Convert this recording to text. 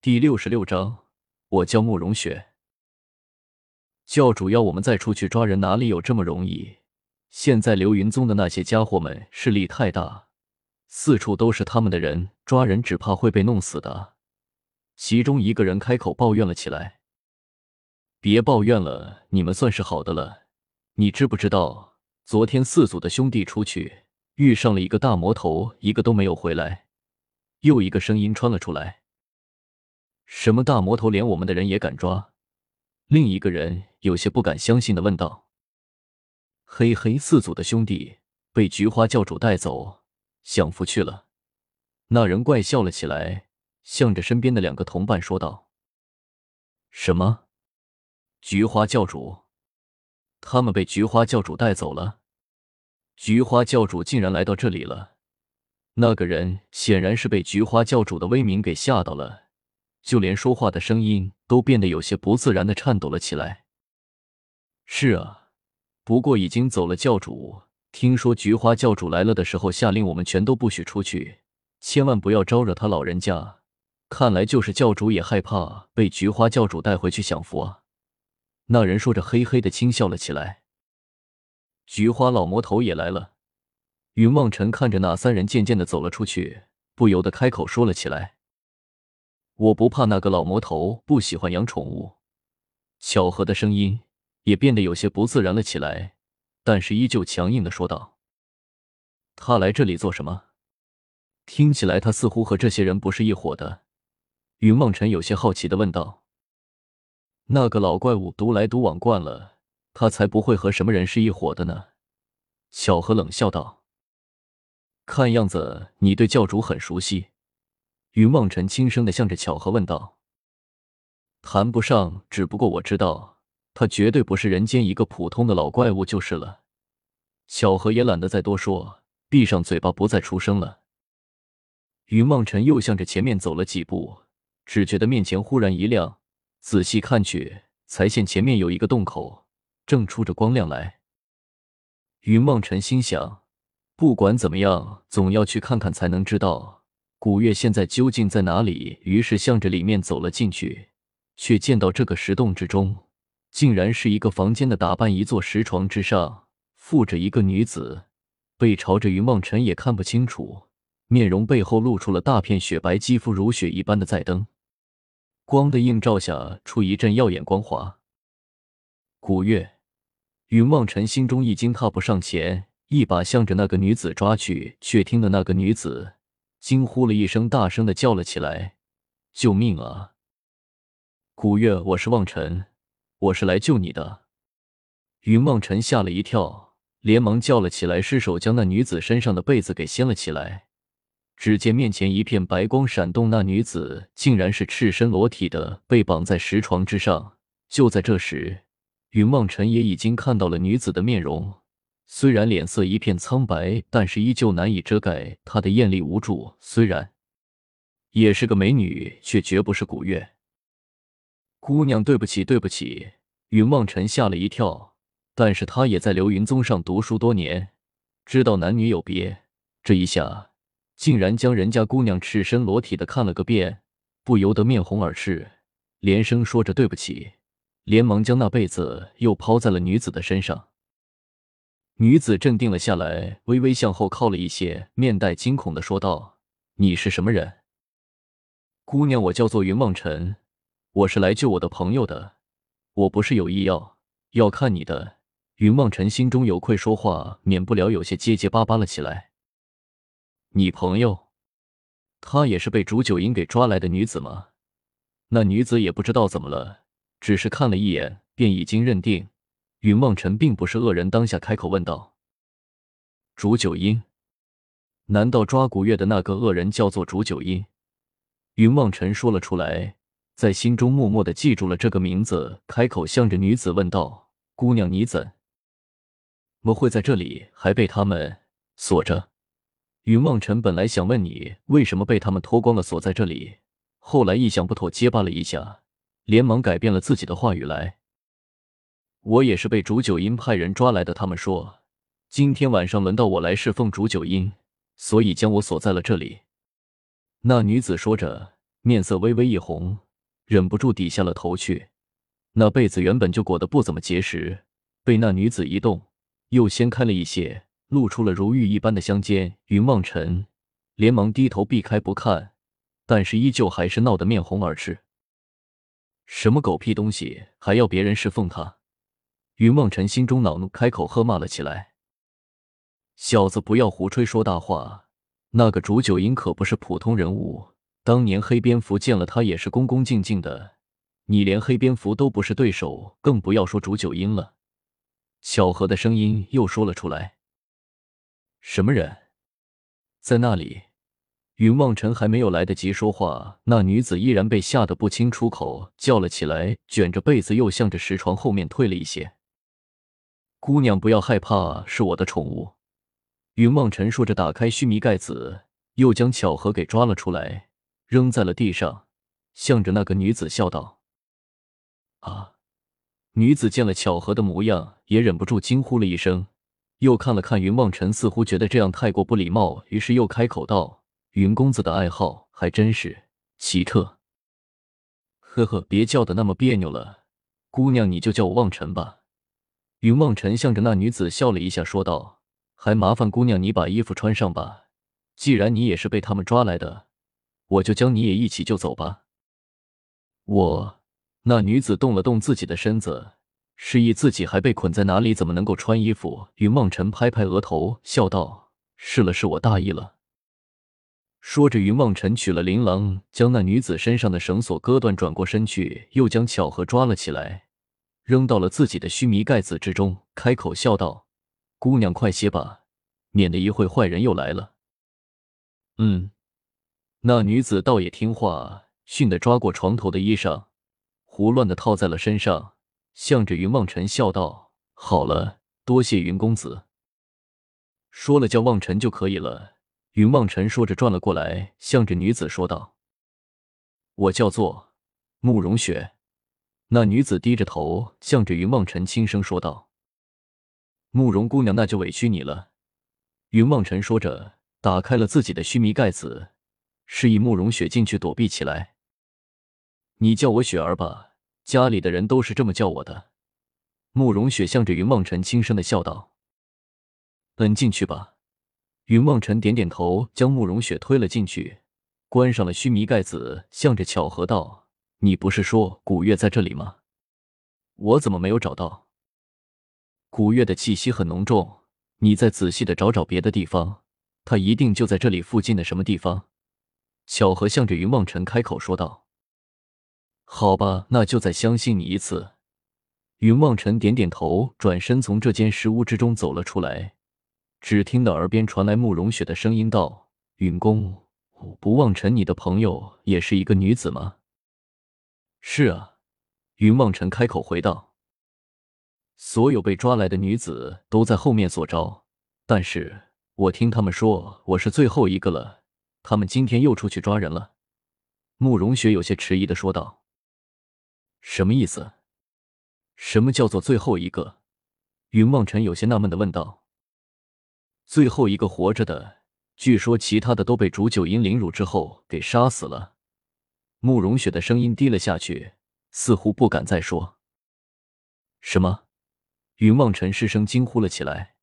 第六十六章，我叫慕容雪。教主要我们再出去抓人，哪里有这么容易？现在流云宗的那些家伙们势力太大，四处都是他们的人，抓人只怕会被弄死的。其中一个人开口抱怨了起来：“别抱怨了，你们算是好的了。你知不知道，昨天四组的兄弟出去遇上了一个大魔头，一个都没有回来。”又一个声音穿了出来。什么大魔头，连我们的人也敢抓？另一个人有些不敢相信的问道：“嘿嘿，四组的兄弟被菊花教主带走，享福去了。”那人怪笑了起来，向着身边的两个同伴说道：“什么？菊花教主？他们被菊花教主带走了？菊花教主竟然来到这里了？”那个人显然是被菊花教主的威名给吓到了。就连说话的声音都变得有些不自然的颤抖了起来。是啊，不过已经走了。教主听说菊花教主来了的时候，下令我们全都不许出去，千万不要招惹他老人家。看来就是教主也害怕被菊花教主带回去享福啊。那人说着，嘿嘿的轻笑了起来。菊花老魔头也来了。云望尘看着那三人渐渐的走了出去，不由得开口说了起来。我不怕那个老魔头不喜欢养宠物。巧合的声音也变得有些不自然了起来，但是依旧强硬的说道：“他来这里做什么？听起来他似乎和这些人不是一伙的。”云梦辰有些好奇的问道：“那个老怪物独来独往惯了，他才不会和什么人是一伙的呢。”巧合冷笑道：“看样子你对教主很熟悉。”云望尘轻声的向着巧合问道：“谈不上，只不过我知道，他绝对不是人间一个普通的老怪物就是了。”巧合也懒得再多说，闭上嘴巴不再出声了。云望尘又向着前面走了几步，只觉得面前忽然一亮，仔细看去，才见前面有一个洞口，正出着光亮来。云望尘心想：不管怎么样，总要去看看才能知道。古月现在究竟在哪里？于是向着里面走了进去，却见到这个石洞之中，竟然是一个房间的打扮。一座石床之上，附着一个女子，背朝着云梦尘，也看不清楚面容，背后露出了大片雪白肌肤，如雪一般的在灯光的映照下，出一阵耀眼光华。古月，云梦尘心中一惊，踏步上前，一把向着那个女子抓去，却听得那个女子。惊呼了一声，大声的叫了起来：“救命啊！古月，我是望尘，我是来救你的。”云望尘吓了一跳，连忙叫了起来，失手将那女子身上的被子给掀了起来。只见面前一片白光闪动，那女子竟然是赤身裸体的，被绑在石床之上。就在这时，云望尘也已经看到了女子的面容。虽然脸色一片苍白，但是依旧难以遮盖她的艳丽无助。虽然也是个美女，却绝不是古月姑娘。对不起，对不起！云望尘吓了一跳，但是他也在流云宗上读书多年，知道男女有别。这一下竟然将人家姑娘赤身裸体的看了个遍，不由得面红耳赤，连声说着对不起，连忙将那被子又抛在了女子的身上。女子镇定了下来，微微向后靠了一些，面带惊恐的说道：“你是什么人？”姑娘，我叫做云梦尘，我是来救我的朋友的，我不是有意要要看你的。云梦尘心中有愧，说话免不了有些结结巴巴了起来。你朋友，她也是被竹九阴给抓来的女子吗？那女子也不知道怎么了，只是看了一眼，便已经认定。云望尘并不是恶人，当下开口问道：“竹九阴，难道抓古月的那个恶人叫做竹九阴？”云望尘说了出来，在心中默默的记住了这个名字，开口向着女子问道：“姑娘，你怎么会在这里，还被他们锁着？”云望尘本来想问你为什么被他们脱光了锁在这里，后来一想不妥，结巴了一下，连忙改变了自己的话语来。我也是被竹九阴派人抓来的。他们说，今天晚上轮到我来侍奉竹九阴，所以将我锁在了这里。那女子说着，面色微微一红，忍不住低下了头去。那被子原本就裹得不怎么结实，被那女子一动，又掀开了一些，露出了如玉一般的香肩。云望尘连忙低头避开不看，但是依旧还是闹得面红耳赤。什么狗屁东西，还要别人侍奉他？云望尘心中恼怒，开口喝骂了起来：“小子，不要胡吹说大话！那个煮酒营可不是普通人物，当年黑蝙蝠见了他也是恭恭敬敬的。你连黑蝙蝠都不是对手，更不要说煮酒鹰了。”巧合的声音又说了出来：“什么人，在那里？”云望尘还没有来得及说话，那女子依然被吓得不清出口，叫了起来，卷着被子又向着石床后面退了一些。姑娘不要害怕，是我的宠物。云望尘说着，打开须弥盖子，又将巧合给抓了出来，扔在了地上，向着那个女子笑道：“啊！”女子见了巧合的模样，也忍不住惊呼了一声，又看了看云望尘，似乎觉得这样太过不礼貌，于是又开口道。云公子的爱好还真是奇特，呵呵，别叫的那么别扭了，姑娘你就叫我望尘吧。云望尘向着那女子笑了一下，说道：“还麻烦姑娘你把衣服穿上吧，既然你也是被他们抓来的，我就将你也一起救走吧。”我那女子动了动自己的身子，示意自己还被捆在哪里，怎么能够穿衣服？云望尘拍拍额头，笑道：“是了，是我大意了。”说着，云望尘取了琳琅，将那女子身上的绳索割断，转过身去，又将巧合抓了起来，扔到了自己的须弥盖子之中，开口笑道：“姑娘，快些吧，免得一会坏人又来了。”嗯，那女子倒也听话，训的抓过床头的衣裳，胡乱的套在了身上，向着云望尘笑道：“好了，多谢云公子。说了叫望尘就可以了。”云望尘说着，转了过来，向着女子说道：“我叫做慕容雪。”那女子低着头，向着云梦尘轻声说道：“慕容姑娘，那就委屈你了。”云梦尘说着，打开了自己的须弥盖子，示意慕容雪进去躲避起来。“你叫我雪儿吧，家里的人都是这么叫我的。”慕容雪向着云梦尘轻声的笑道：“嗯，进去吧。”云梦尘点点头，将慕容雪推了进去，关上了须弥盖子，向着巧合道：“你不是说古月在这里吗？我怎么没有找到？古月的气息很浓重，你再仔细的找找别的地方，他一定就在这里附近的什么地方。”巧合向着云望尘开口说道：“好吧，那就再相信你一次。”云望尘点点头，转身从这间石屋之中走了出来。只听到耳边传来慕容雪的声音道：“允公，不望尘，你的朋友也是一个女子吗？”“是啊。”云望尘开口回道。“所有被抓来的女子都在后面所招，但是我听他们说我是最后一个了。他们今天又出去抓人了。”慕容雪有些迟疑的说道。“什么意思？什么叫做最后一个？”云望尘有些纳闷的问道。最后一个活着的，据说其他的都被煮酒营凌辱之后给杀死了。慕容雪的声音低了下去，似乎不敢再说。什么？云望尘失声惊呼了起来。